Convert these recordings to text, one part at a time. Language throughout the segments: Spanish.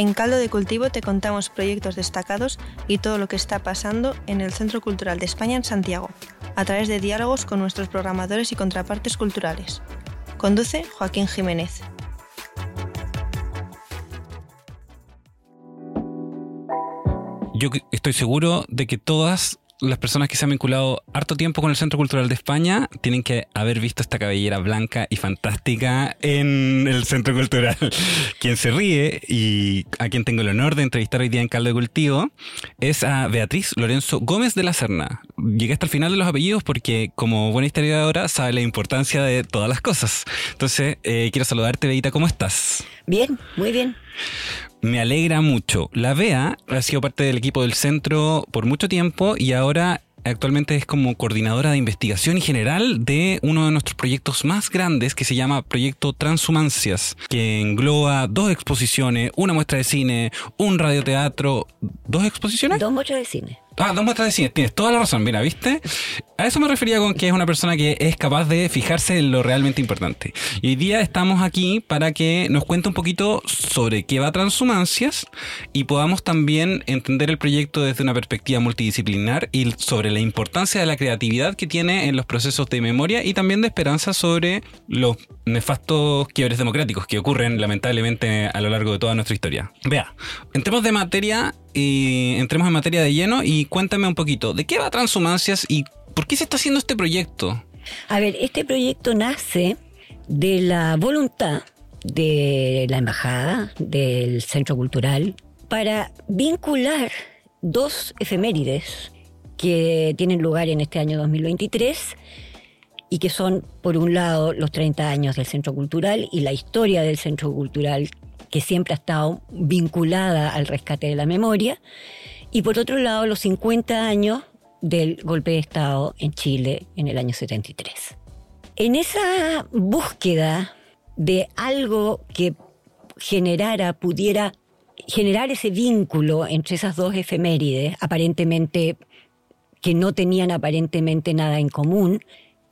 En Caldo de Cultivo te contamos proyectos destacados y todo lo que está pasando en el Centro Cultural de España en Santiago, a través de diálogos con nuestros programadores y contrapartes culturales. Conduce Joaquín Jiménez. Yo estoy seguro de que todas las personas que se han vinculado harto tiempo con el Centro Cultural de España tienen que haber visto esta cabellera blanca y fantástica en el Centro Cultural. quien se ríe y a quien tengo el honor de entrevistar hoy día en Caldo de Cultivo es a Beatriz Lorenzo Gómez de la Serna. Llegué hasta el final de los apellidos porque como buena historiadora sabe la importancia de todas las cosas. Entonces, eh, quiero saludarte, Beita, ¿cómo estás? Bien, muy bien. Me alegra mucho. La Bea ha sido parte del equipo del centro por mucho tiempo y ahora actualmente es como coordinadora de investigación y general de uno de nuestros proyectos más grandes que se llama Proyecto Transhumancias, que engloba dos exposiciones, una muestra de cine, un radioteatro, dos exposiciones. Dos muestras de cine. Ah, dos muestras de cine, tienes toda la razón, mira, ¿viste? A eso me refería con que es una persona que es capaz de fijarse en lo realmente importante. Y hoy día estamos aquí para que nos cuente un poquito sobre qué va Transhumancias y podamos también entender el proyecto desde una perspectiva multidisciplinar y sobre la importancia de la creatividad que tiene en los procesos de memoria y también de esperanza sobre los nefastos quiebres democráticos que ocurren lamentablemente a lo largo de toda nuestra historia. Vea, entremos de materia y entremos en materia de lleno y cuéntame un poquito, ¿de qué va Transhumancias y por qué se está haciendo este proyecto? A ver, este proyecto nace de la voluntad de la embajada, del centro cultural, para vincular dos efemérides que tienen lugar en este año 2023 y que son, por un lado, los 30 años del Centro Cultural y la historia del Centro Cultural, que siempre ha estado vinculada al rescate de la memoria, y por otro lado, los 50 años del golpe de Estado en Chile en el año 73. En esa búsqueda de algo que generara, pudiera generar ese vínculo entre esas dos efemérides, aparentemente que no tenían aparentemente nada en común,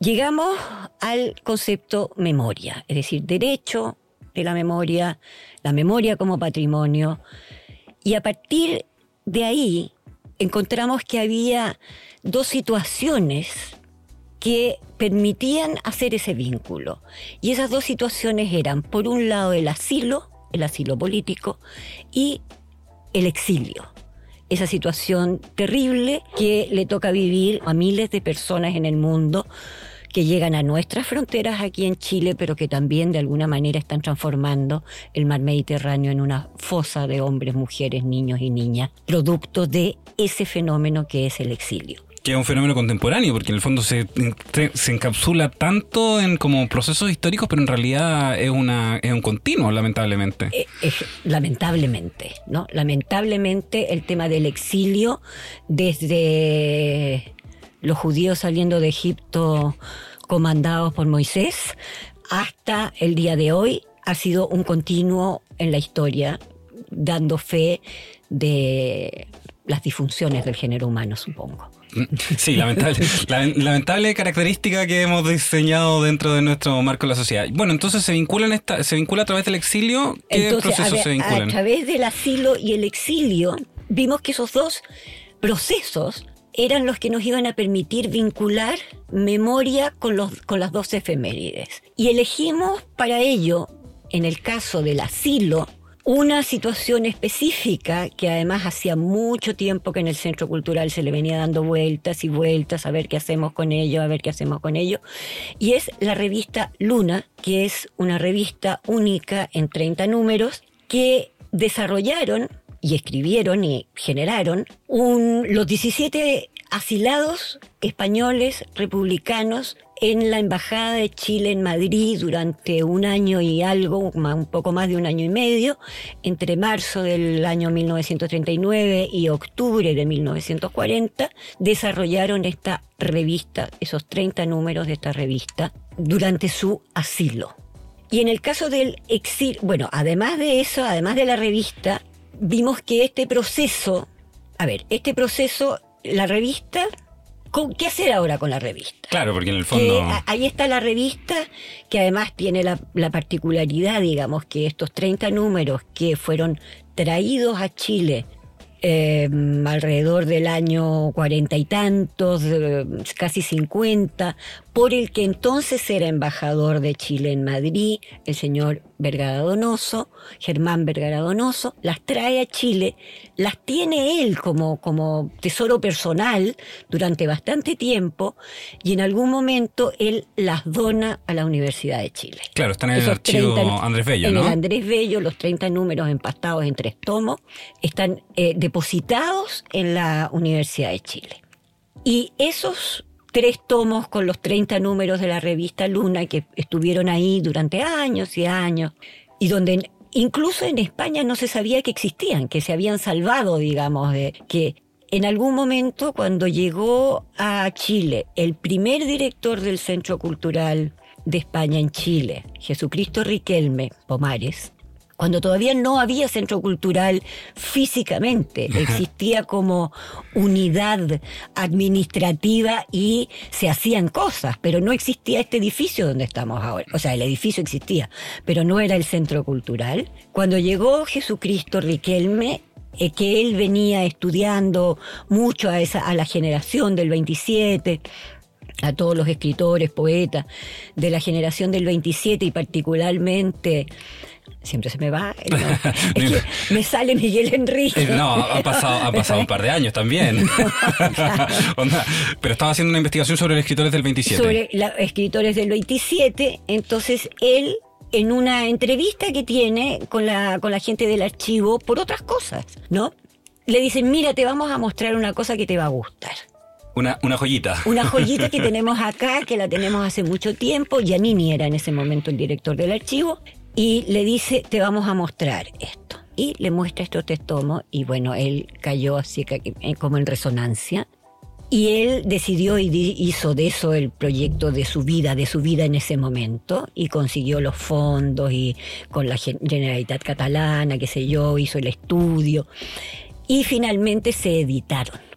llegamos al concepto memoria, es decir, derecho de la memoria, la memoria como patrimonio, y a partir de ahí encontramos que había dos situaciones que permitían hacer ese vínculo. Y esas dos situaciones eran, por un lado, el asilo, el asilo político, y el exilio. Esa situación terrible que le toca vivir a miles de personas en el mundo que llegan a nuestras fronteras aquí en Chile, pero que también de alguna manera están transformando el mar Mediterráneo en una fosa de hombres, mujeres, niños y niñas, producto de ese fenómeno que es el exilio que es un fenómeno contemporáneo, porque en el fondo se, se encapsula tanto en como procesos históricos, pero en realidad es una es un continuo, lamentablemente. Eh, lamentablemente, ¿no? Lamentablemente el tema del exilio desde los judíos saliendo de Egipto comandados por Moisés hasta el día de hoy ha sido un continuo en la historia, dando fe de las disfunciones del género humano, supongo. Sí, lamentable, lamentable característica que hemos diseñado dentro de nuestro marco de la sociedad. Bueno, entonces se vincula esta, se vincula a través del exilio. ¿Qué procesos se vinculan? A través del asilo y el exilio vimos que esos dos procesos eran los que nos iban a permitir vincular memoria con, los, con las dos efemérides. Y elegimos para ello, en el caso del asilo, una situación específica que además hacía mucho tiempo que en el Centro Cultural se le venía dando vueltas y vueltas a ver qué hacemos con ello, a ver qué hacemos con ello, y es la revista Luna, que es una revista única en 30 números que desarrollaron y escribieron y generaron los 17 asilados españoles republicanos en la Embajada de Chile en Madrid durante un año y algo, un poco más de un año y medio, entre marzo del año 1939 y octubre de 1940, desarrollaron esta revista, esos 30 números de esta revista, durante su asilo. Y en el caso del exilio, bueno, además de eso, además de la revista, vimos que este proceso, a ver, este proceso, la revista ¿Qué hacer ahora con la revista? Claro, porque en el fondo... ahí está la revista, que además tiene la, la, particularidad, digamos, que estos 30 números que fueron traídos a Chile eh, alrededor del año cuarenta y tantos, eh, casi cincuenta, por el que entonces era embajador de Chile en Madrid, el señor Vergara Donoso, Germán Vergara Donoso, las trae a Chile, las tiene él como, como tesoro personal durante bastante tiempo y en algún momento él las dona a la Universidad de Chile. Claro, están en el archivo Andrés Bello, ¿no? En el Andrés Bello, los 30 números empastados en tres tomos, están eh, depositados en la Universidad de Chile. Y esos tres tomos con los 30 números de la revista Luna que estuvieron ahí durante años y años y donde incluso en España no se sabía que existían, que se habían salvado, digamos, de que en algún momento cuando llegó a Chile el primer director del Centro Cultural de España en Chile, Jesucristo Riquelme Pomares, cuando todavía no había centro cultural físicamente, existía como unidad administrativa y se hacían cosas, pero no existía este edificio donde estamos ahora. O sea, el edificio existía, pero no era el centro cultural. Cuando llegó Jesucristo Riquelme, eh, que él venía estudiando mucho a, esa, a la generación del 27, a todos los escritores, poetas de la generación del 27 y particularmente siempre se me va. me sale Miguel Enrique. Eh, no, ha pasado, ha pasado un par de años también. Pero estaba haciendo una investigación sobre los escritores del 27. Sobre los escritores del 27, entonces él en una entrevista que tiene con la, con la gente del archivo por otras cosas, ¿no? Le dicen, mira, te vamos a mostrar una cosa que te va a gustar. Una, una joyita. Una joyita que tenemos acá, que la tenemos hace mucho tiempo. Giannini era en ese momento el director del archivo y le dice, te vamos a mostrar esto. Y le muestra estos tres tomos y bueno, él cayó así eh, como en resonancia. Y él decidió y hizo de eso el proyecto de su vida, de su vida en ese momento, y consiguió los fondos y con la Generalitat Catalana, qué sé yo, hizo el estudio, y finalmente se editaron.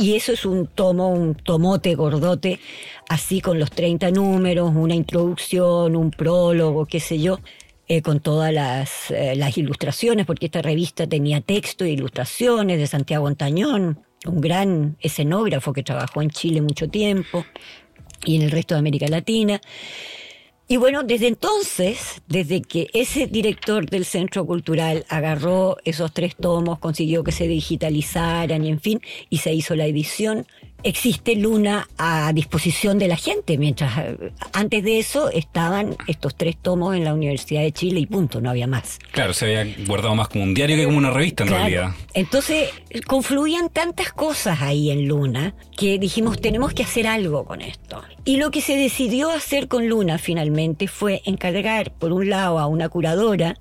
Y eso es un tomo, un tomote gordote, así con los 30 números, una introducción, un prólogo, qué sé yo. Eh, con todas las, eh, las, ilustraciones, porque esta revista tenía texto e ilustraciones de Santiago Antañón, un gran escenógrafo que trabajó en Chile mucho tiempo y en el resto de América Latina. Y bueno, desde entonces, desde que ese director del Centro Cultural agarró esos tres tomos, consiguió que se digitalizaran y en fin, y se hizo la edición, existe Luna a disposición de la gente, mientras eh, antes de eso estaban estos tres tomos en la Universidad de Chile y punto, no había más. Claro, se había guardado más como un diario que como una revista en realidad. Entonces confluían tantas cosas ahí en Luna que dijimos tenemos que hacer algo con esto. Y lo que se decidió hacer con Luna finalmente fue encargar por un lado a una curadora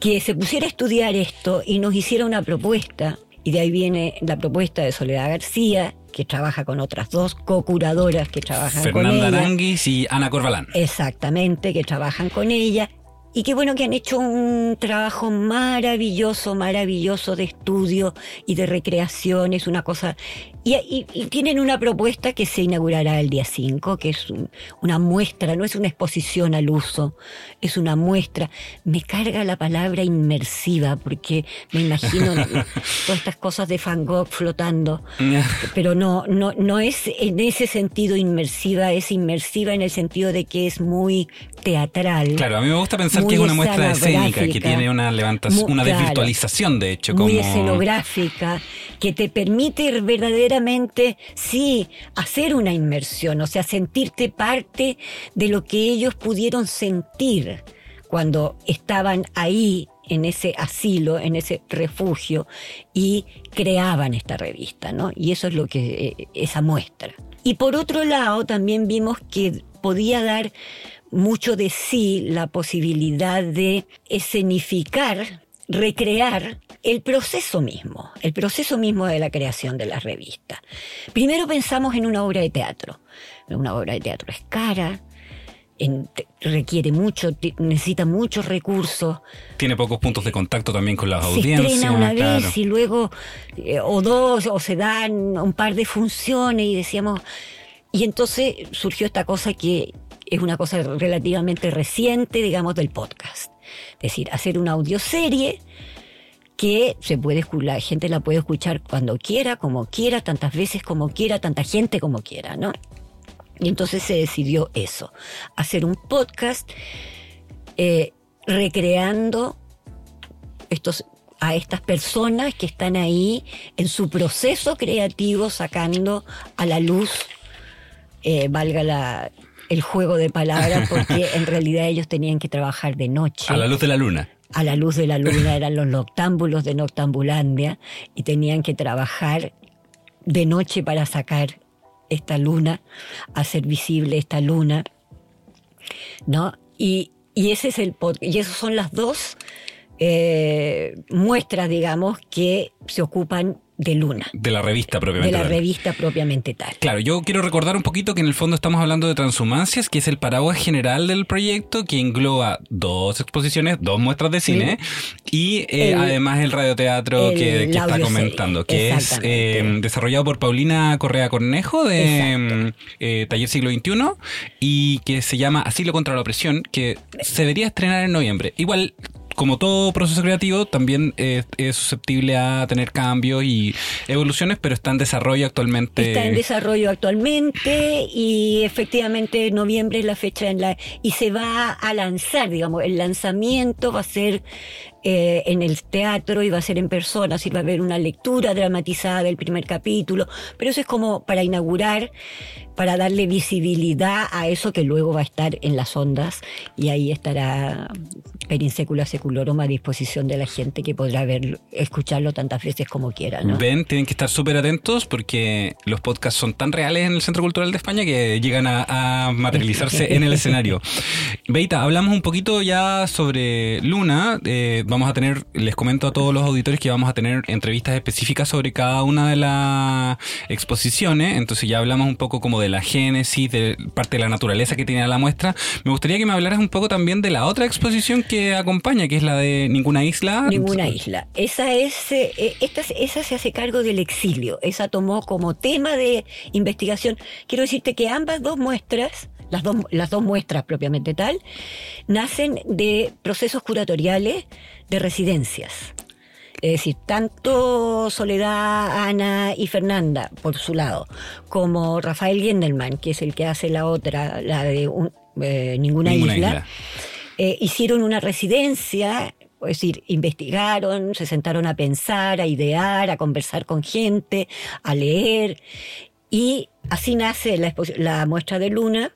que se pusiera a estudiar esto y nos hiciera una propuesta y de ahí viene la propuesta de Soledad García, que trabaja con otras dos co-curadoras que trabajan con ella. Fernanda Aranguis y Ana Corbalán. Exactamente, que trabajan con ella. Y qué bueno que han hecho un trabajo maravilloso, maravilloso de estudio y de recreación. Es una cosa y, tienen una propuesta que se inaugurará el día 5, que es una muestra, no es una exposición al uso, es una muestra. Me carga la palabra inmersiva, porque me imagino todas estas cosas de Van Gogh flotando, pero no, no, no es en ese sentido inmersiva, es inmersiva en el sentido de que es muy teatral. Claro, a mí me gusta pensar que es una muestra escénica, que tiene una levantación, una desvirtualización, de hecho. Muy escenográfica, que te permite verdaderamente sí, hacer una inmersión, o sea, sentirte parte de lo que ellos pudieron sentir cuando estaban ahí en ese asilo, en ese refugio y creaban esta revista, ¿no? Y eso es lo que esa muestra. Y por otro lado, también vimos que podía dar mucho de sí la posibilidad de escenificar, recrear el proceso mismo, el proceso mismo de la creación de la revista. Primero pensamos en una obra de teatro. Una obra de teatro es cara, requiere mucho, necesita muchos recursos. Tiene pocos puntos de contacto también con las audiencias. Se estrena una vez y luego, eh, o dos, o se dan un par de funciones y decíamos... Y entonces surgió esta cosa que es una cosa relativamente reciente, digamos, del podcast. Es decir, hacer una audioserie que se puede la gente la puede escuchar cuando quiera, como quiera, tantas veces como quiera, tanta gente como quiera, ¿no? Y entonces se decidió eso, hacer un podcast eh, recreando estos, a estas personas que están ahí en su proceso creativo sacando a la luz, eh, valga la, el juego de palabras, porque en realidad ellos tenían que trabajar de noche. A la luz de la luna. A la luz de la luna eran los noctámbulos de Noctambulandia y tenían que trabajar de noche para sacar esta luna, hacer visible esta luna, ¿no? Y, ese es el y esas son las dos eh, muestras, digamos, que se ocupan de Luna. De la revista propiamente De la revista propiamente tal. Claro, yo quiero recordar un poquito que en el fondo estamos hablando de Transhumancias, que es el paraguas general del proyecto, que engloba dos exposiciones, dos muestras de cine y eh, además el radioteatro que, está comentando, que es eh, desarrollado por Paulina Correa Cornejo de eh, Taller Siglo XXI y que se llama Asilo contra la opresión, que se debería estrenar en noviembre. Igual como todo proceso creativo, también es, susceptible a tener cambios y evoluciones, pero está en desarrollo actualmente. Está en desarrollo actualmente y efectivamente noviembre es la fecha en la y se va a lanzar, digamos, el lanzamiento va a ser eh, en el teatro y va a ser en persona, así va a haber una lectura dramatizada del primer capítulo, pero eso es como para inaugurar, para darle visibilidad a eso que luego va a estar en las ondas y ahí estará Perinsecula Seculorum a disposición de la gente que podrá verlo, escucharlo tantas veces como quiera. Ven, tienen que estar súper atentos porque los podcasts son tan reales en el Centro Cultural de España que llegan a, materializarse en el escenario. Beita, hablamos un poquito ya sobre Luna. Eh, vamos a tener, les comento a todos los auditores que vamos a tener entrevistas específicas sobre cada una de las exposiciones. Entonces ya hablamos un poco como de la génesis, de parte de la naturaleza que tiene la muestra. Me gustaría que me hablaras un poco también de la otra exposición que acompaña, que es la de Ninguna Isla. Ninguna Isla. Esa es, eh, eh, esa se hace cargo del exilio. Esa tomó como tema de investigación. Quiero decirte que ambas dos muestras las dos, las dos muestras propiamente tal, nacen de procesos curatoriales de residencias. Es decir, tanto Soledad, Ana y Fernanda, por su lado, como Rafael Gendelman, que es el que hace la otra, la de eh, Ninguna, Isla, eh, hicieron una residencia, es decir, investigaron, se sentaron a pensar, a idear, a conversar con gente, a leer, y así nace la, la muestra de Luna,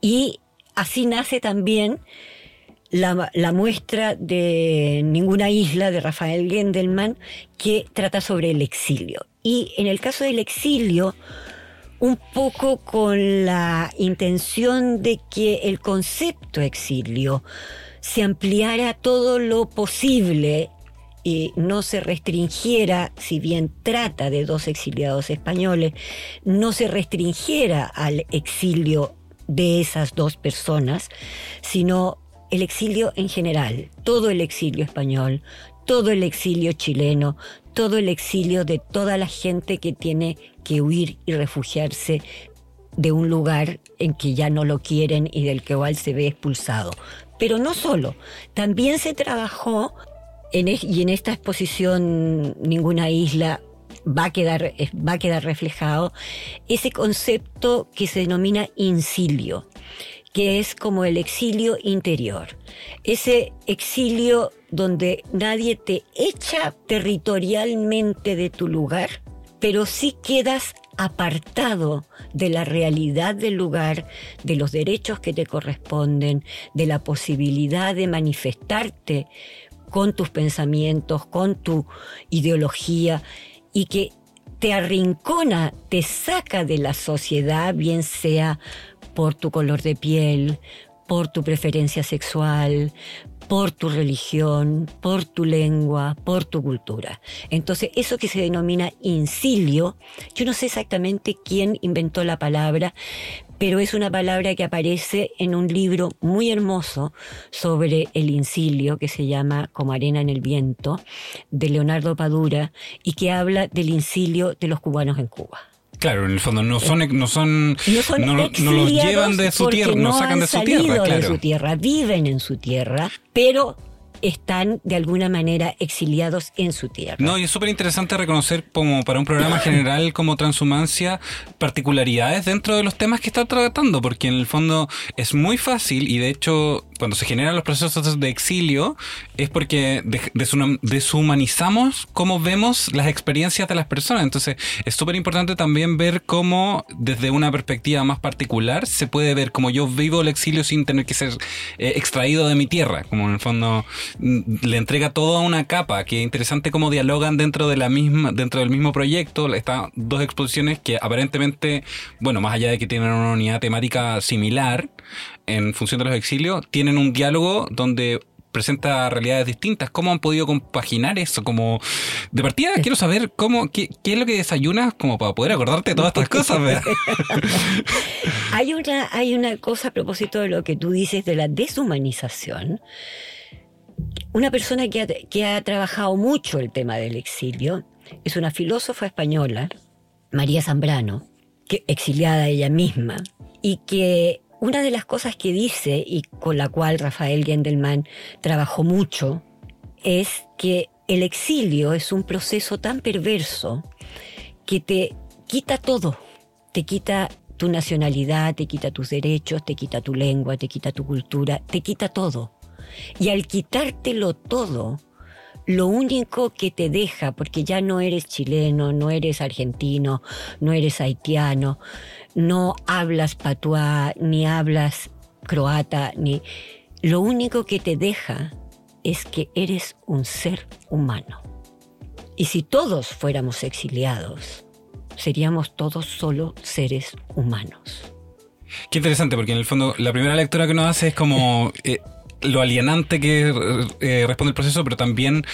y así nace también la, muestra de Ninguna Isla de Rafael Gendelman, que trata sobre el exilio. Y en el caso del exilio, un poco con la intención de que el concepto exilio se ampliara todo lo posible y no se restringiera, si bien trata de dos exiliados españoles, no se restringiera al exilio de esas dos personas, sino el exilio en general, todo el exilio español, todo el exilio chileno, todo el exilio de toda la gente que tiene que huir y refugiarse de un lugar en que ya no lo quieren y del que igual se ve expulsado. Pero no solo, también se trabajó en, y en esta exposición Ninguna isla va a quedar, va a quedar reflejado ese concepto que se denomina incilio que es como el exilio interior. Ese exilio donde nadie te echa territorialmente de tu lugar, pero sí quedas apartado de la realidad del lugar, de los derechos que te corresponden, de la posibilidad de manifestarte con tus pensamientos, con tu ideología, y que te arrincona, te saca de la sociedad, bien sea por tu color de piel, por tu preferencia sexual, por tu religión, por tu lengua, por tu cultura. Entonces, eso que se denomina incilio, yo no sé exactamente quién inventó la palabra, pero es una palabra que aparece en un libro muy hermoso sobre el incilio que se llama Como arena en el viento, de Leonardo Padura, y que habla del incilio de los cubanos en Cuba. Claro, en el fondo no son, no son, no, los llevan de su tierra, no sacan de su tierra, claro. de su tierra, viven en su tierra, pero están de alguna manera exiliados en su tierra. No, y es súper interesante reconocer como para un programa general como Transhumancia particularidades dentro de los temas que está tratando, porque en el fondo es muy fácil y de hecho cuando se generan los procesos de exilio es porque deshumanizamos cómo vemos las experiencias de las personas. Entonces es súper importante también ver cómo desde una perspectiva más particular se puede ver cómo yo vivo el exilio sin tener que ser eh, extraído de mi tierra, como en el fondo le entrega toda una capa, que es interesante cómo dialogan dentro de la misma, dentro del mismo proyecto, están dos exposiciones que aparentemente, bueno, más allá de que tienen una unidad temática similar, en función de los exilios, tienen un diálogo donde presenta realidades distintas. ¿Cómo han podido compaginar eso? Como de partida quiero saber cómo qué, es lo que desayunas como para poder acordarte de todas estas cosas. hay una hay una cosa a propósito de lo que tú dices de la deshumanización. Una persona que ha, trabajado mucho el tema del exilio es una filósofa española, María Zambrano, que exiliada ella misma y que una de las cosas que dice y con la cual Rafael Gendelman trabajó mucho es que el exilio es un proceso tan perverso que te quita todo, te quita tu nacionalidad, te quita tus derechos, te quita tu lengua, te quita tu cultura, te quita todo. Y al quitártelo todo, lo único que te deja, porque ya no eres chileno, no eres argentino, no eres haitiano, no hablas patuá, ni hablas croata, ni... Lo único que te deja es que eres un ser humano. Y si todos fuéramos exiliados, seríamos todos solo seres humanos. Qué interesante, porque en el fondo la primera lectura que uno hace es como eh, lo alienante que eh, responde el proceso, pero también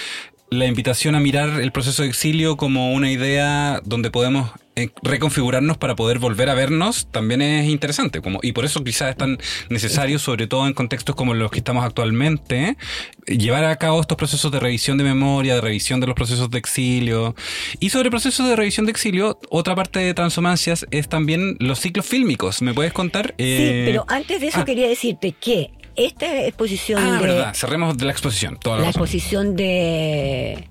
la invitación a mirar el proceso de exilio como una idea donde podemos eh, reconfigurarnos para poder volver a vernos también es interesante como y por eso quizás es tan necesario sobre todo en contextos como los que estamos actualmente llevar a cabo estos procesos de revisión de memoria de revisión de los procesos de exilio. Y sobre procesos de revisión de exilio otra parte de transhumancias es también los ciclos fílmicos. Me puedes contar sí eh, pero antes de eso ah. quería decirte que esta exposición ah, de... verdad, cerremos de la exposición. Toda la, la exposición de...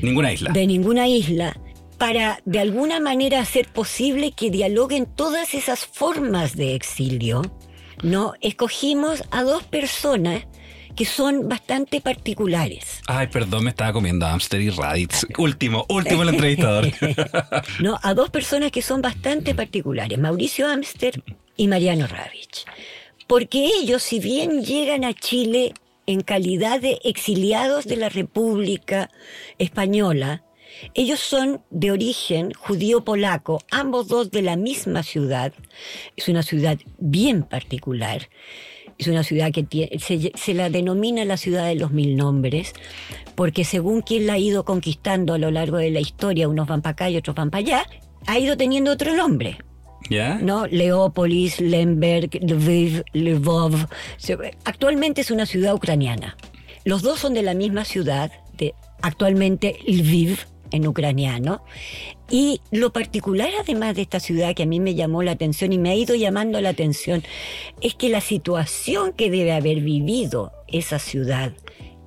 Ninguna isla. De ninguna isla para de alguna manera hacer posible que dialoguen todas esas formas de exilio, ¿no? Escogimos a dos personas que son bastante particulares. Ay, perdón, me estaba comiendo Amster y Raditz. Último, último el entrevistador. no, a dos personas que son bastante particulares, Mauricio Amster y Mariano Ravich porque ellos, si bien llegan a Chile en calidad de exiliados de la República Española, ellos son de origen judío-polaco, ambos dos de la misma ciudad. Es una ciudad bien particular. Es una ciudad que se, se, la denomina la ciudad de los mil nombres, porque según quien la ha ido conquistando a lo largo de la historia, unos van para acá y otros van para allá, ha ido teniendo otro nombre. ¿No? Leópolis, Lemberg, Lviv, Lvov. Actualmente es una ciudad ucraniana. Los dos son de la misma ciudad, actualmente Lviv, en ucraniano. Y lo particular además de esta ciudad que a mí me llamó la atención y me ha ido llamando la atención es que la situación que debe haber vivido esa ciudad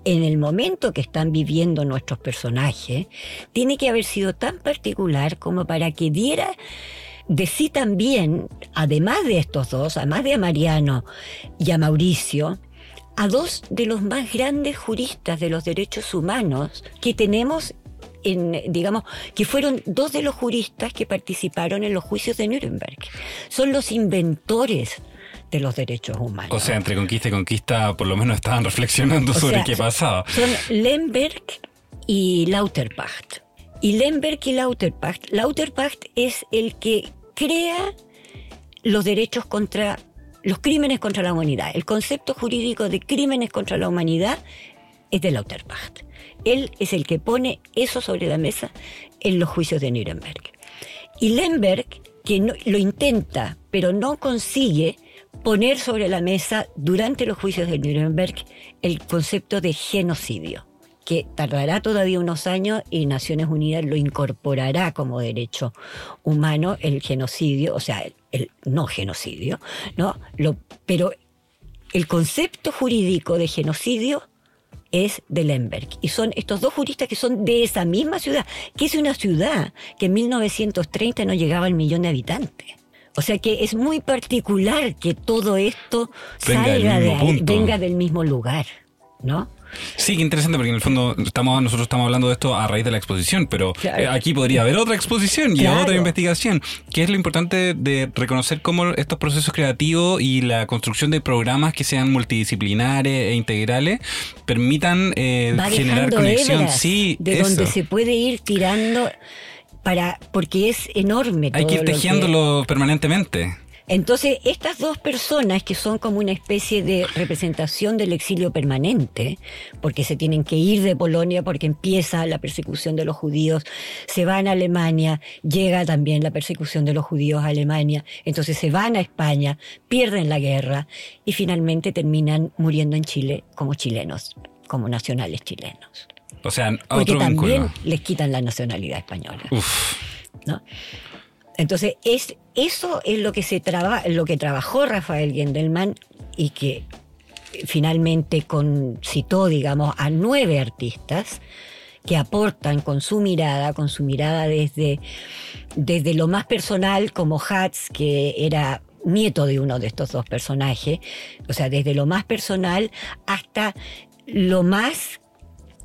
en el momento que están viviendo nuestros personajes tiene que haber sido tan particular como para que diera de sí también, además de estos dos, además de a Mariano y a Mauricio, a dos de los más grandes juristas de los derechos humanos que tenemos en, digamos, que fueron dos de los juristas que participaron en los juicios de Nuremberg. Son los inventores de los derechos humanos. O sea, entre conquista y conquista, por lo menos estaban reflexionando sobre qué pasaba. Son Lemberg y Lauterpacht. Y Lemberg y Lauterpacht. Lauterpacht es el que crea los derechos contra los crímenes contra la humanidad. El concepto jurídico de crímenes contra la humanidad es de Lauterbach. Él es el que pone eso sobre la mesa en los juicios de Nuremberg. Y Lemberg, que lo intenta, pero no consigue poner sobre la mesa durante los juicios de Nuremberg el concepto de genocidio que tardará todavía unos años y Naciones Unidas lo incorporará como derecho humano el genocidio, o sea, el, no genocidio, ¿no? Lo, pero el concepto jurídico de genocidio es de Lemberg. Y son estos dos juristas que son de esa misma ciudad, que es una ciudad que en 1930 no llegaba al millón de habitantes. O sea que es muy particular que todo esto salga de venga del mismo lugar, ¿no? Sí, qué interesante, porque en el fondo estamos, nosotros estamos hablando de esto a raíz de la exposición, pero eh, aquí podría haber otra exposición y otra investigación, que es lo importante de reconocer cómo estos procesos creativos y la construcción de programas que sean multidisciplinares e integrales permitan eh, generar conexión. Sí, de donde se puede ir tirando para porque es enorme. Hay que ir tejiéndolo permanentemente. Entonces, estas dos personas que son como una especie de representación del exilio permanente, porque se tienen que ir de Polonia porque empieza la persecución de los judíos, se van a Alemania, llega también la persecución de los judíos a Alemania, entonces se van a España, pierden la guerra y finalmente terminan muriendo en Chile como chilenos, como nacionales chilenos. O sea, porque también les quitan la nacionalidad española. Uf. ¿no? Entonces, es, eso es lo que, se lo que trabajó Rafael Gendelman y que finalmente concitó, digamos, a nueve artistas que aportan con su mirada, con su mirada desde, desde lo más personal, como Hatz, que era nieto de uno de estos dos personajes, o sea, desde lo más personal hasta lo más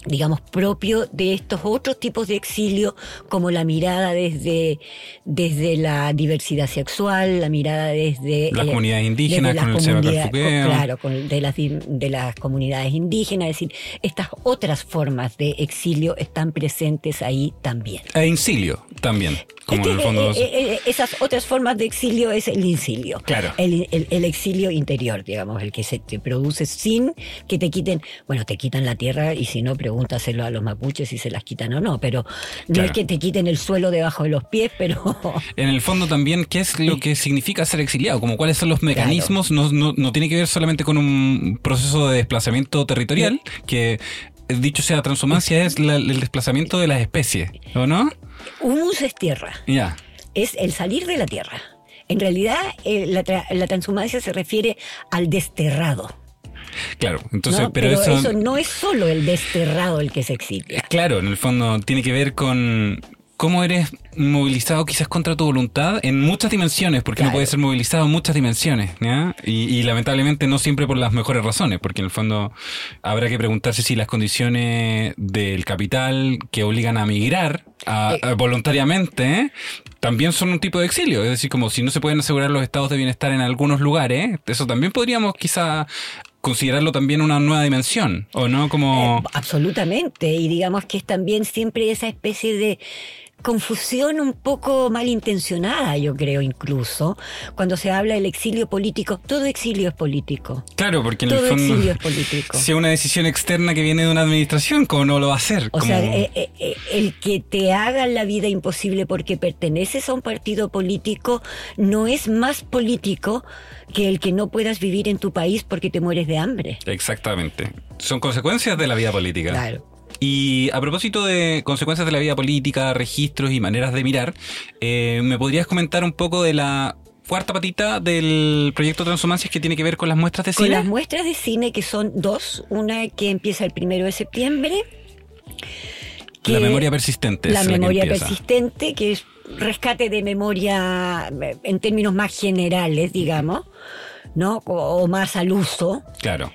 digamos, propio de estos otros tipos de exilio, como la mirada desde, desde la diversidad sexual, la mirada desde... Las eh, comunidades indígenas, con el Claro, de, las, de las comunidades indígenas, es decir, estas otras formas de exilio están presentes ahí también. E incilio también. Como en el fondo... Eh, eh, esas otras formas de exilio es el incilio. Claro. El, el, exilio interior, digamos, el que se te produce sin que te quiten, bueno, te quitan la tierra y si no, pregúntaselo a los mapuches si se las quitan o no, pero no es que te quiten el suelo debajo de los pies, pero... En el fondo también, ¿qué es lo que significa ser exiliado? Como cuáles son los mecanismos, no, no, no tiene que ver solamente con un proceso de desplazamiento territorial, que dicho sea transhumancia, es el desplazamiento de las especies, ¿o no? Humus es tierra. Ya. Es el salir de la tierra. En realidad, eh, la, transhumancia se refiere al desterrado. Claro, entonces, pero, eso, no es solo el desterrado el que se exilia. Claro, en el fondo tiene que ver con cómo eres movilizado quizás contra tu voluntad en muchas dimensiones, porque no puede ser movilizado en muchas dimensiones, Y, lamentablemente no siempre por las mejores razones, porque en el fondo habrá que preguntarse si las condiciones del capital que obligan a migrar eh. voluntariamente también son un tipo de exilio, es decir, como si no se pueden asegurar los estados de bienestar en algunos lugares, eso también podríamos quizá considerarlo también una nueva dimensión, ¿o no? Como... Eh, absolutamente, y digamos que es también siempre esa especie de confusión un poco malintencionada, yo creo incluso, cuando se habla del exilio político. Todo exilio es político. Claro, porque en el fondo, exilio es político. Si es una decisión externa que viene de una administración, ¿cómo no lo va a hacer? O sea, eh, eh, eh, el que te haga la vida imposible porque perteneces a un partido político no es más político que el que no puedas vivir en tu país porque te mueres de hambre. Exactamente. Son consecuencias de la vida política. Claro. Y a propósito de consecuencias de la vida política, registros y maneras de mirar, eh, ¿me podrías comentar un poco de la cuarta patita del proyecto Transhumancias que tiene que ver con las muestras de cine? Con las muestras de cine, que son dos. Una que empieza el primero de septiembre. la memoria persistente. La memoria persistente, que es rescate de memoria en términos más generales, digamos, ¿no? o más al uso. Claro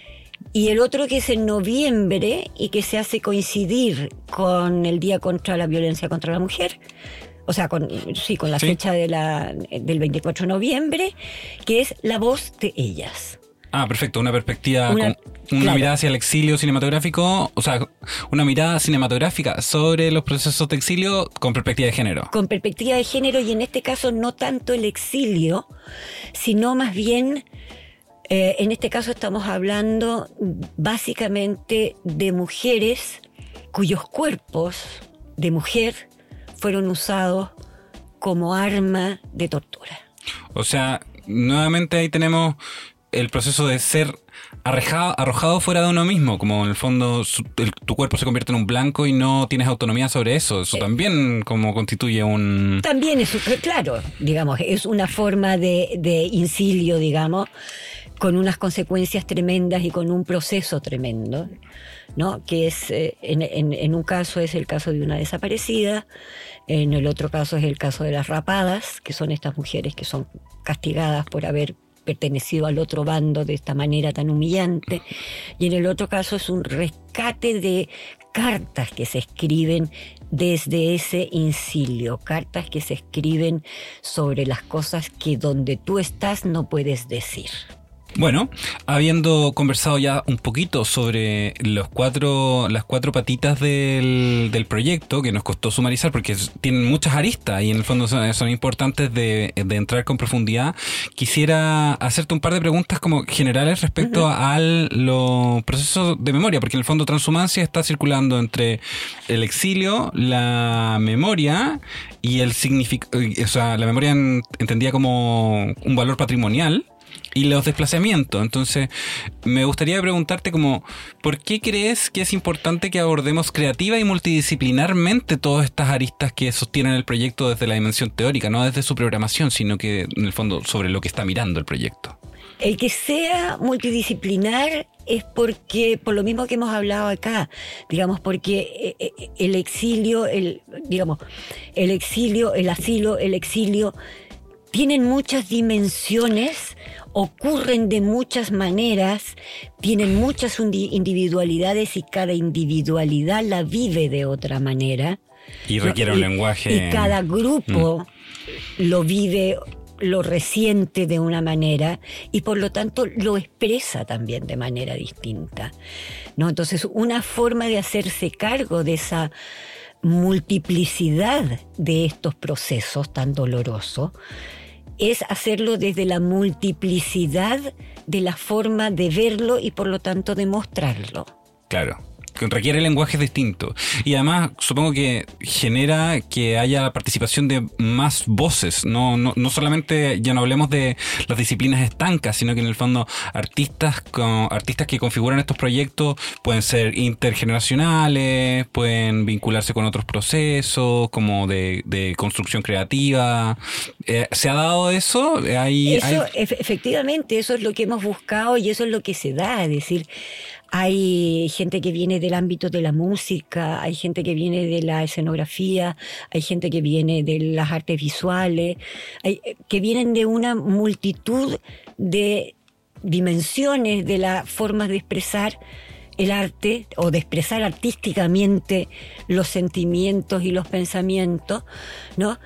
y el otro que es en noviembre y que se hace coincidir con el Día contra la Violencia contra la Mujer. O sea, con, sí, con la fecha de la, del 24 de noviembre, que es La voz de ellas. Ah, perfecto. Una perspectiva, una, una mirada hacia el exilio cinematográfico, o sea, una mirada cinematográfica sobre los procesos de exilio con perspectiva de género. Con perspectiva de género y en este caso no tanto el exilio, sino más bien Eh, en este caso estamos hablando básicamente de mujeres cuyos cuerpos de mujer fueron usados como arma de tortura. O sea, nuevamente ahí tenemos el proceso de ser arrojado, arrojado fuera de uno mismo, como en el fondo tu cuerpo se convierte en un blanco y no tienes autonomía sobre eso. Eso también como constituye un... También es, claro, digamos, es una forma de, de incilio, digamos, con unas consecuencias tremendas y con un proceso tremendo, ¿no? Que es, eh, en, en, un caso es el caso de una desaparecida, en el otro caso es el caso de las rapadas, que son estas mujeres que son castigadas por haber pertenecido al otro bando de esta manera tan humillante, y en el otro caso es un rescate de cartas que se escriben desde ese incilio, cartas que se escriben sobre las cosas que donde tú estás no puedes decir. Bueno, habiendo conversado ya un poquito sobre los cuatro, las cuatro patitas del, del proyecto que nos costó sumarizar porque tienen muchas aristas y en el fondo son, importantes de, entrar con profundidad, quisiera hacerte un par de preguntas como generales respecto a los procesos de memoria, porque en el fondo transhumancia está circulando entre el exilio, la memoria y el significado, o sea, la memoria entendía como un valor patrimonial y los desplazamientos. Entonces, me gustaría preguntarte como, ¿por qué crees que es importante que abordemos creativa y multidisciplinarmente todas estas aristas que sostienen el proyecto desde la dimensión teórica, no desde su programación, sino que en el fondo sobre lo que está mirando el proyecto? El que sea multidisciplinar es porque, por lo mismo que hemos hablado acá, digamos, porque eh, eh, el exilio, el, digamos, el exilio, el asilo, el exilio, tienen muchas dimensiones ocurren de muchas maneras, tienen muchas individualidades y cada individualidad la vive de otra manera. Y requiere un lenguaje. Y cada grupo mm. lo vive lo resiente de una manera y por lo tanto lo expresa también de manera distinta. ¿no? Entonces, una forma de hacerse cargo de esa multiplicidad de estos procesos tan dolorosos es hacerlo desde la multiplicidad de la forma de verlo y por lo tanto de mostrarlo. Claro requiere lenguajes distintos. Y además, supongo que genera que haya participación de más voces. No, no, no solamente, ya no hablemos de las disciplinas estancas, sino que en el fondo artistas, con, artistas que configuran estos proyectos pueden ser intergeneracionales, pueden vincularse con otros procesos, como de, de construcción creativa. Eh, ¿Se ha dado eso? ¿Hay, eso, efectivamente, eso es lo que hemos buscado y eso es lo que se da. Es decir, hay gente que viene del ámbito de la música, hay gente que viene de la escenografía, hay gente que viene de las artes visuales, hay, que vienen de una multitud de dimensiones de las formas de expresar el arte o de expresar artísticamente los sentimientos y los pensamientos, ¿no?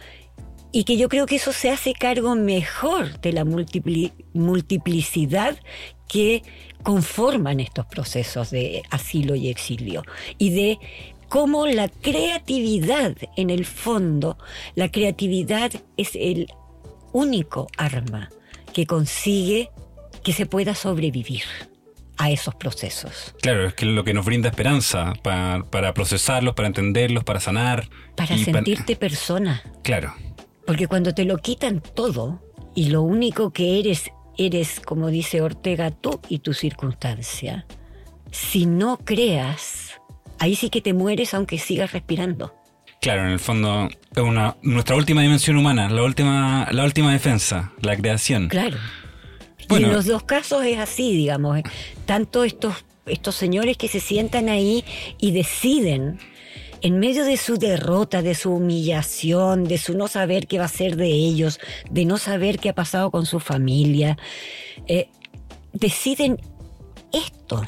Y que yo creo que eso se hace cargo mejor de la multiplicidad que conforman estos procesos de asilo y exilio y de cómo la creatividad, en el fondo, la creatividad es el único arma que consigue que se pueda sobrevivir a esos procesos. Claro, es que lo que nos brinda esperanza para, procesarlos, para entenderlos, para sanar. Para sentirte persona. Claro. Porque cuando te lo quitan todo y lo único que eres eres, como dice Ortega, tú y tu circunstancia. Si no creas, ahí sí que te mueres aunque sigas respirando. Claro, en el fondo es una, nuestra última dimensión humana, la última, la última defensa, la creación. Claro. Y en los dos casos es así, digamos. Tanto estos, estos señores que se sientan ahí y deciden en medio de su derrota, de su humillación, de su no saber qué va a ser de ellos, de no saber qué ha pasado con su familia, eh, deciden esto,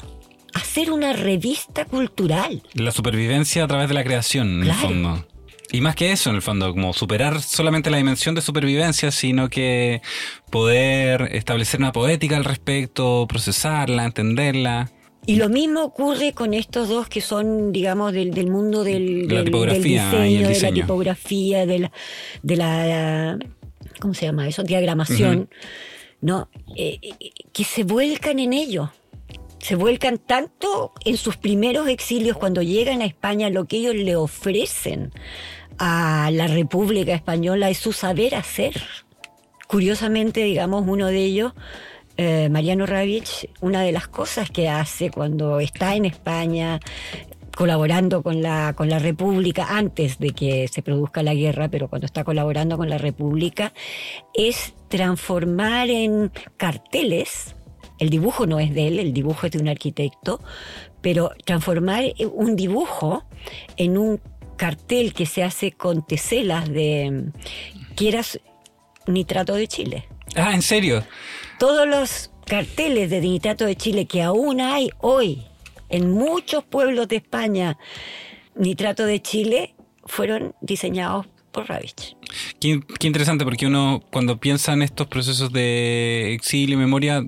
hacer una revista cultural. La supervivencia a través de la creación, en el fondo. Y más que eso, en el fondo, como superar solamente la dimensión de supervivencia, sino que poder establecer una poética al respecto, procesarla, entenderla. Y lo mismo ocurre con estos dos que son, digamos, del, del mundo del, del, diseño, de la tipografía, de la, de la, ¿cómo se llama eso? Diagramación. ¿no? Eh, eh, que se vuelcan en ello. Se vuelcan tanto en sus primeros exilios cuando llegan a España, lo que ellos le ofrecen a la República Española es su saber hacer. Curiosamente, digamos, uno de ellos eh, Mariano Ravich, una de las cosas que hace cuando está en España colaborando con la, con la República antes de que se produzca la guerra, pero cuando está colaborando con la República, es transformar en carteles, el dibujo no es de él, el dibujo es de un arquitecto, pero transformar un dibujo en un cartel que se hace con teselas de quieras nitrato de Chile. Ah, ¿en serio? Todos los carteles de Nitrato de Chile que aún hay hoy en muchos pueblos de España, Nitrato de Chile, fueron diseñados por Ravich. Qué, interesante, porque uno cuando piensa en estos procesos de exilio y memoria,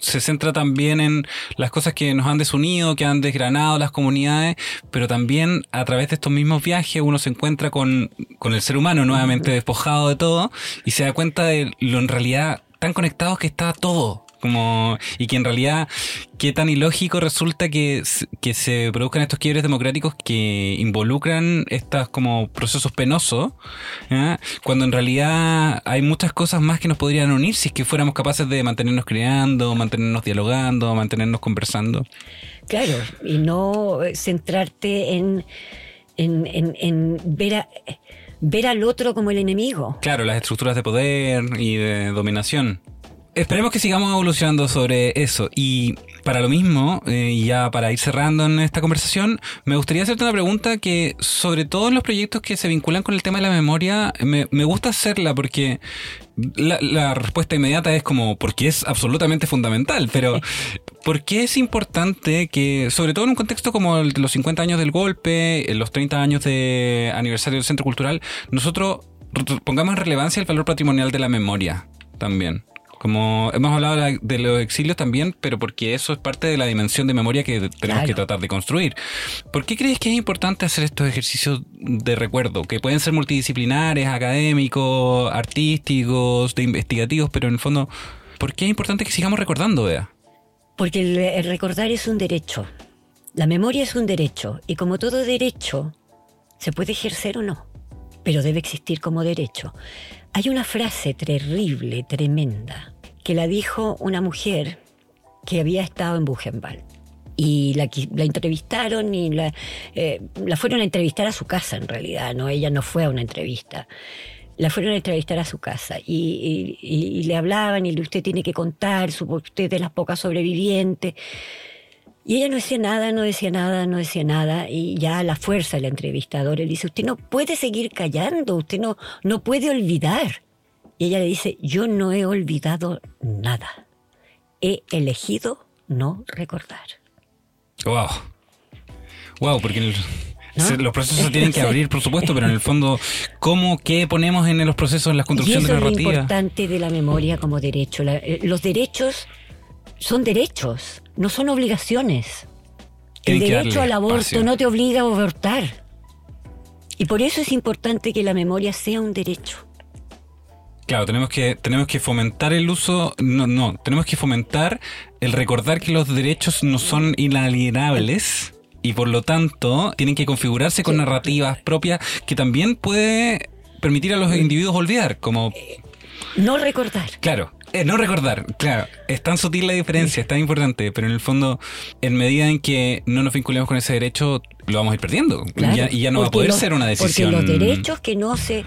se centra también en las cosas que nos han desunido, que han desgranado las comunidades, pero también a través de estos mismos viajes uno se encuentra con, con el ser humano nuevamente despojado de todo y se da cuenta de lo en realidad tan conectados que está todo. Como, y que en realidad, qué tan ilógico resulta que, que se produzcan estos quiebres democráticos que involucran estos como procesos penosos, cuando en realidad hay muchas cosas más que nos podrían unir si es que fuéramos capaces de mantenernos creando, mantenernos dialogando, mantenernos conversando. Claro, y no centrarte en, en, en, en ver a ver al otro como el enemigo. Claro, las estructuras de poder y de dominación. Esperemos que sigamos evolucionando sobre eso. Y para lo mismo, eh, ya para ir cerrando en esta conversación, me gustaría hacerte una pregunta que, sobre todo en los proyectos que se vinculan con el tema de la memoria, me, gusta hacerla porque la, la, respuesta inmediata es como, porque es absolutamente fundamental, pero ¿por qué es importante que, sobre todo en un contexto como el de los 50 años del golpe, los 30 años de aniversario del Centro Cultural, nosotros pongamos en relevancia el valor patrimonial de la memoria también? Como hemos hablado de los exilios también, pero porque eso es parte de la dimensión de memoria que tenemos que tratar de construir. ¿Por qué crees que es importante hacer estos ejercicios de recuerdo? Que pueden ser multidisciplinares, académicos, artísticos, de investigativos, pero en el fondo, ¿por qué es importante que sigamos recordando, Bea? Porque el recordar es un derecho. La memoria es un derecho. Y como todo derecho, se puede ejercer o no, pero debe existir como derecho. Hay una frase terrible, tremenda, que la dijo una mujer que había estado en Buchenwald. Y la, entrevistaron y eh, la, fueron a entrevistar a su casa en realidad, ¿no? Ella no fue a una entrevista. La fueron a entrevistar a su casa y, le hablaban y usted tiene que contar, usted de las pocas sobrevivientes. Y ella no decía nada, no decía nada, no decía nada. Y ya a la fuerza el entrevistador le dice, usted no puede seguir callando, usted no, no puede olvidar. Y ella le dice, yo no he olvidado nada. He elegido no recordar. Wow. Wow, porque los procesos se tienen que abrir, por supuesto, pero en el fondo, ¿cómo, qué ponemos en los procesos, en las construcciones y eso Es lo importante de la memoria como derecho. Eh, los derechos son derechos, no son obligaciones. El derecho al aborto no te obliga a abortar. Y por eso es importante que la memoria sea un derecho. Claro, tenemos que, tenemos que fomentar el uso, no, no, tenemos que fomentar el recordar que los derechos no son inalienables y por lo tanto tienen que configurarse con narrativas propias que también puede permitir a los individuos olvidar, como... No recordar. Claro, eh, no recordar, claro, es tan sutil la diferencia, es tan importante, pero en el fondo, en medida en que no nos vinculemos con ese derecho, lo vamos a ir perdiendo. y ya no va a poder ser una decisión. Porque los derechos que no se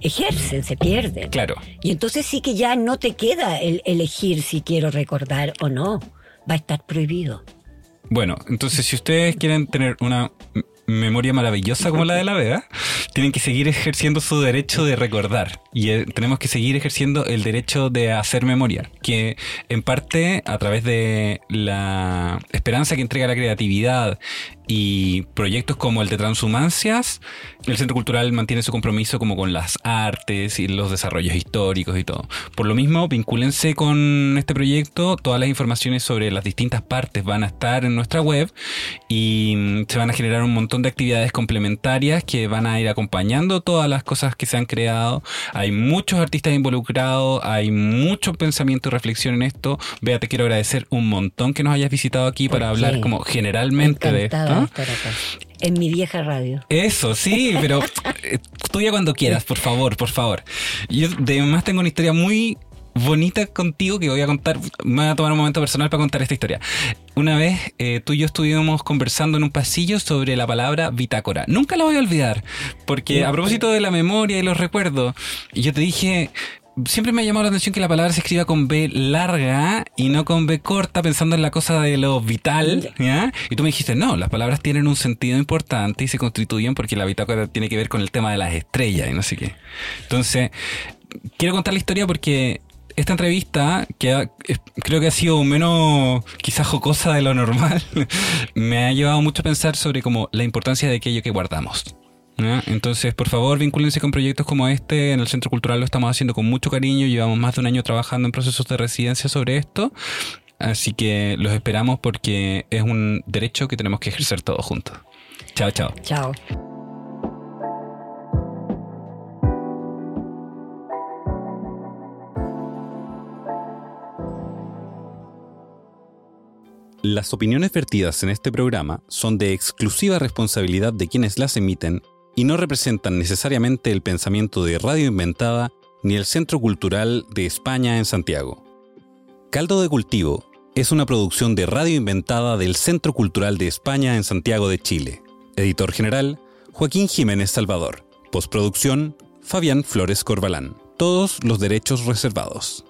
ejercen, se pierden. Claro. Y entonces sí que ya no te queda el elegir si quiero recordar o no. Va a estar prohibido. Bueno, entonces si ustedes quieren tener una memoria maravillosa como la de la Vega, tienen que seguir ejerciendo su derecho de recordar. Y eh, tenemos que seguir ejerciendo el derecho de hacer memoria, que en parte a través de la esperanza que entrega la creatividad y proyectos como el de Transhumancias, el Centro Cultural mantiene su compromiso como con las artes y los desarrollos históricos y todo. Por lo mismo, vincúlense con este proyecto, todas las informaciones sobre las distintas partes van a estar en nuestra web y mm, se van a generar un montón de actividades complementarias que van a ir acompañando todas las cosas que se han creado. Hay muchos artistas involucrados, hay mucho pensamiento y reflexión en esto. Vea, te quiero agradecer un montón que nos hayas visitado aquí para hablar como generalmente de esto. En mi vieja radio. Eso, sí, pero eh, tuya cuando quieras, por favor, por favor. Yo además tengo una historia muy bonita contigo que voy a contar. Me voy a tomar un momento personal para contar esta historia. Una vez eh, tú y yo estuvimos conversando en un pasillo sobre la palabra bitácora. Nunca la voy a olvidar, porque a propósito de la memoria y los recuerdos, yo te dije, siempre me ha llamado la atención que la palabra se escriba con B larga y no con B corta, pensando en la cosa de lo vital, ¿ya? Y tú me dijiste, no, las palabras tienen un sentido importante y se constituyen porque la bitácora tiene que ver con el tema de las estrellas y no sé qué. Entonces, quiero contar la historia porque esta entrevista, que creo que ha sido menos quizás jocosa de lo normal, me ha llevado mucho a pensar sobre como la importancia de aquello que guardamos. Entonces, por favor, vincúlense con proyectos como este. En el Centro Cultural lo estamos haciendo con mucho cariño. Llevamos más de un año trabajando en procesos de residencia sobre esto. Así que los esperamos porque es un derecho que tenemos que ejercer todos juntos. Chao, chao. Chao. Las opiniones vertidas en este programa son de exclusiva responsabilidad de quienes las emiten y no representan necesariamente el pensamiento de Radio Inventada ni el Centro Cultural de España en Santiago. Caldo de Cultivo es una producción de Radio Inventada del Centro Cultural de España en Santiago de Chile. Editor general, Joaquín Jiménez Salvador. Postproducción, Fabián Flores Corbalán. Todos los derechos reservados.